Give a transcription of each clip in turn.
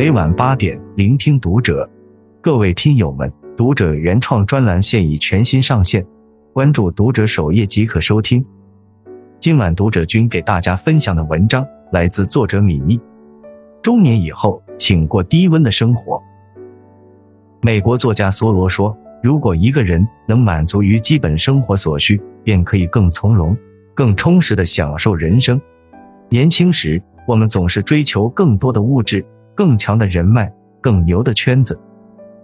每晚八点聆听读者。各位听友们，读者原创专栏现已全新上线，关注读者首页即可收听。今晚读者君给大家分享的文章来自作者米粒。中年以后，请过低温的生活。美国作家梭罗说：“如果一个人能满足于基本生活所需，便可以更从容、更充实的享受人生。”年轻时，我们总是追求更多的物质、更强的人脉、更牛的圈子。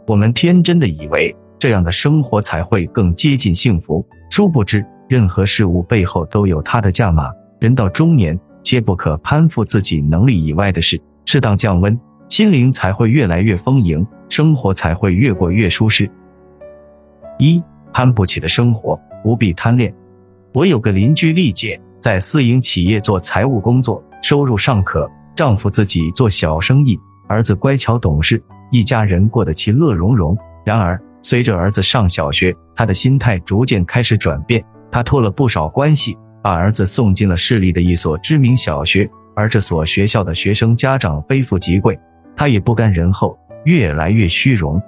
我们天真的以为这样的生活才会更接近幸福。殊不知，任何事物背后都有它的价码。人到中年，皆不可攀附自己能力以外的事。适当降温，心灵才会越来越丰盈，生活才会越过越舒适。一攀不起的生活，不必贪恋。我有个邻居丽姐。在私营企业做财务工作，收入尚可。丈夫自己做小生意，儿子乖巧懂事，一家人过得其乐融融。然而，随着儿子上小学，她的心态逐渐开始转变。她托了不少关系，把儿子送进了市里的一所知名小学。而这所学校的学生家长非富即贵，她也不甘人后，越来越虚荣。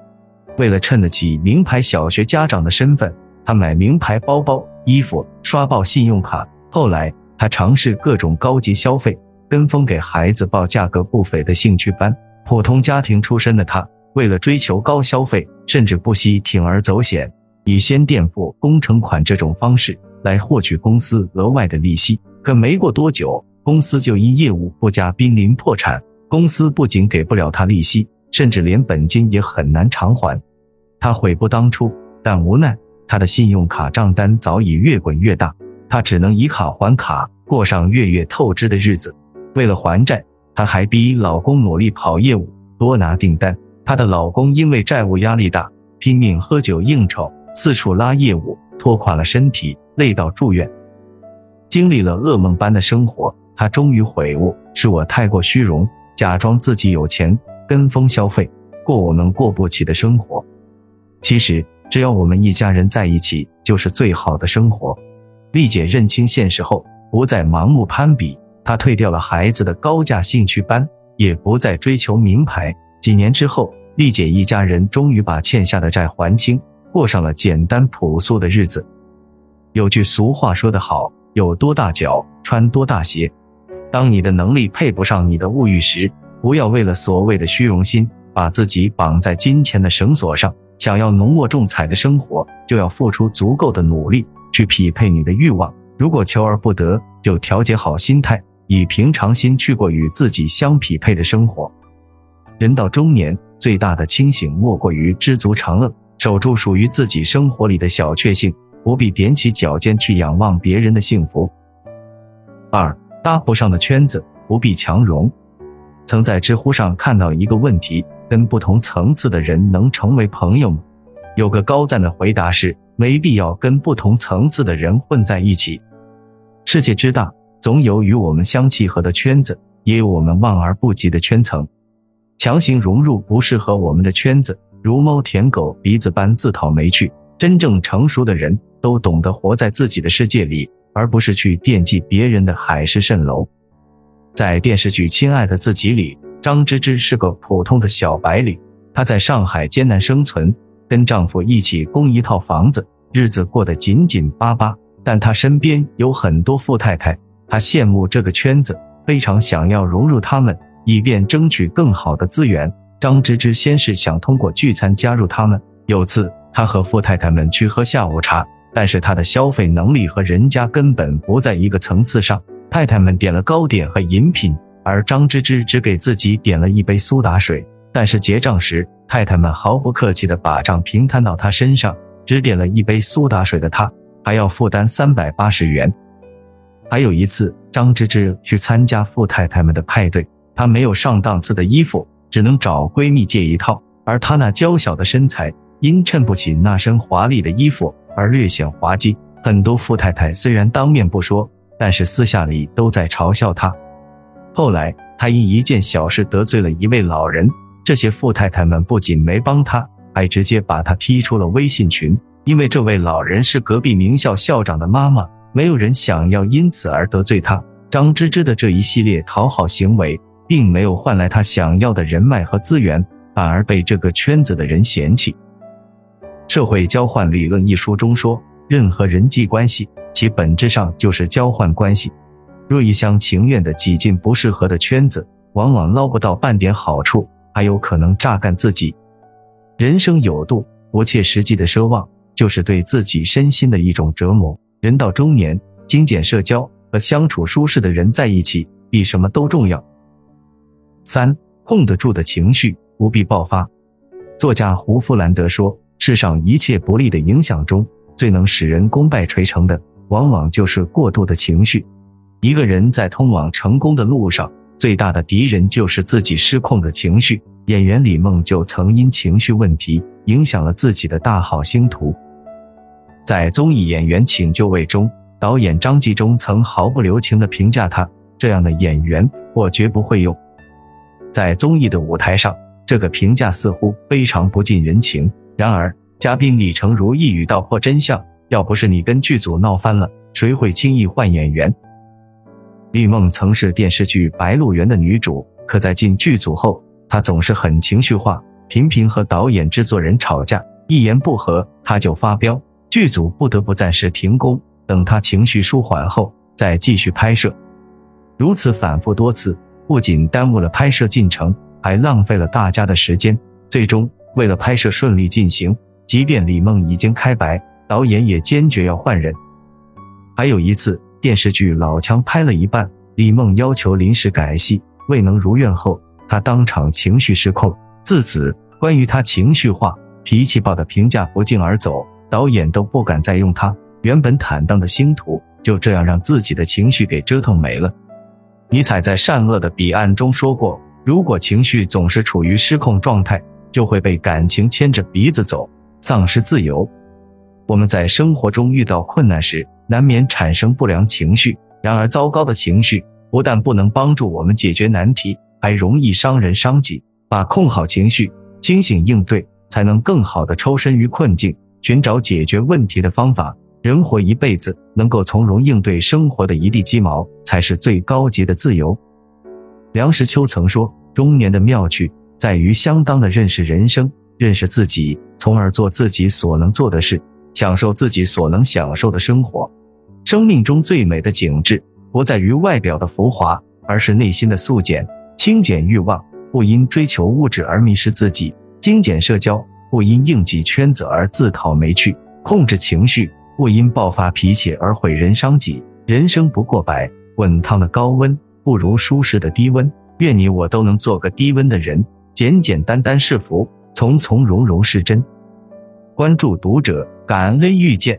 为了衬得起名牌小学家长的身份，她买名牌包包、衣服，刷爆信用卡。后来，他尝试各种高级消费，跟风给孩子报价格不菲的兴趣班。普通家庭出身的他，为了追求高消费，甚至不惜铤而走险，以先垫付工程款这种方式来获取公司额外的利息。可没过多久，公司就因业务不佳濒临破产。公司不仅给不了他利息，甚至连本金也很难偿还。他悔不当初，但无奈他的信用卡账单早已越滚越大。他只能以卡还卡，过上月月透支的日子。为了还债，她还逼老公努力跑业务，多拿订单。她的老公因为债务压力大，拼命喝酒应酬，四处拉业务，拖垮了身体，累到住院。经历了噩梦般的生活，她终于悔悟：是我太过虚荣，假装自己有钱，跟风消费，过我们过不起的生活。其实，只要我们一家人在一起，就是最好的生活。丽姐认清现实后，不再盲目攀比。他退掉了孩子的高价兴趣班，也不再追求名牌。几年之后，丽姐一家人终于把欠下的债还清，过上了简单朴素的日子。有句俗话说得好：“有多大脚穿多大鞋。”当你的能力配不上你的物欲时，不要为了所谓的虚荣心，把自己绑在金钱的绳索上。想要浓墨重彩的生活，就要付出足够的努力。去匹配你的欲望，如果求而不得，就调节好心态，以平常心去过与自己相匹配的生活。人到中年，最大的清醒莫过于知足常乐，守住属于自己生活里的小确幸，不必踮起脚尖去仰望别人的幸福。二搭不上的圈子，不必强融。曾在知乎上看到一个问题：跟不同层次的人能成为朋友吗？有个高赞的回答是。没必要跟不同层次的人混在一起。世界之大，总有与我们相契合的圈子，也有我们望而不及的圈层。强行融入不适合我们的圈子，如猫舔狗鼻子般自讨没趣。真正成熟的人都懂得活在自己的世界里，而不是去惦记别人的海市蜃楼。在电视剧《亲爱的自己》里，张芝芝是个普通的小白领，她在上海艰难生存。跟丈夫一起供一套房子，日子过得紧紧巴巴。但她身边有很多富太太，他羡慕这个圈子，非常想要融入他们，以便争取更好的资源。张芝芝先是想通过聚餐加入他们。有次，她和富太太们去喝下午茶，但是她的消费能力和人家根本不在一个层次上。太太们点了糕点和饮品，而张芝芝只给自己点了一杯苏打水。但是结账时，太太们毫不客气的把账平摊到他身上，只点了一杯苏打水的她，还要负担三百八十元。还有一次，张芝芝去参加富太太们的派对，她没有上档次的衣服，只能找闺蜜借一套，而她那娇小的身材，因衬不起那身华丽的衣服而略显滑稽。很多富太太虽然当面不说，但是私下里都在嘲笑她。后来，她因一件小事得罪了一位老人。这些富太太们不仅没帮她，还直接把她踢出了微信群。因为这位老人是隔壁名校校长的妈妈，没有人想要因此而得罪他。张芝芝的这一系列讨好行为，并没有换来他想要的人脉和资源，反而被这个圈子的人嫌弃。《社会交换理论》一书中说，任何人际关系，其本质上就是交换关系。若一厢情愿的挤进不适合的圈子，往往捞不到半点好处，还有可能榨干自己。人生有度，不切实际的奢望，就是对自己身心的一种折磨。人到中年，精简社交，和相处舒适的人在一起，比什么都重要。三，控得住的情绪，不必爆发。作家胡夫兰德说：“世上一切不利的影响中，最能使人功败垂成的，往往就是过度的情绪。一个人在通往成功的路上，最大的敌人就是自己失控的情绪。演员李梦就曾因情绪问题，影响了自己的大好星途。在综艺演员请就位中，导演张纪中曾毫不留情的评价他：这样的演员，我绝不会用。在综艺的舞台上，这个评价似乎非常不近人情。然而，嘉宾李成儒一语道破真相：要不是你跟剧组闹翻了，谁会轻易换演员？李梦曾是电视剧《白鹿原》的女主，可在进剧组后，她总是很情绪化，频频和导演、制作人吵架，一言不合她就发飙，剧组不得不暂时停工，等他情绪舒缓后再继续拍摄。如此反复多次，不仅耽误了拍摄进程，还浪费了大家的时间。最终，为了拍摄顺利进行，即便李梦已经开白，导演也坚决要换人。还有一次。电视剧《老枪》拍了一半，李梦要求临时改戏，未能如愿后，他当场情绪失控。自此，关于他情绪化、脾气暴的评价不胫而走，导演都不敢再用他。原本坦荡的星途，就这样让自己的情绪给折腾没了。尼采在《善恶的彼岸》中说过：“如果情绪总是处于失控状态，就会被感情牵着鼻子走，丧失自由。”我们在生活中遇到困难时，难免产生不良情绪。然而，糟糕的情绪不但不能帮助我们解决难题，还容易伤人伤己。把控好情绪，清醒应对，才能更好的抽身于困境，寻找解决问题的方法。人活一辈子，能够从容应对生活的一地鸡毛，才是最高级的自由。梁实秋曾说：“中年的妙趣，在于相当的认识人生，认识自己，从而做自己所能做的事。”享受自己所能享受的生活。生命中最美的景致，不在于外表的浮华，而是内心的素简。轻减欲望，不因追求物质而迷失自己；精简社交，不因应急圈子而自讨没趣；控制情绪，不因爆发脾气而毁人伤己。人生不过百，滚烫的高温不如舒适的低温。愿你我都能做个低温的人，简简单单是福，从从容容是真。关注读者，感恩遇见。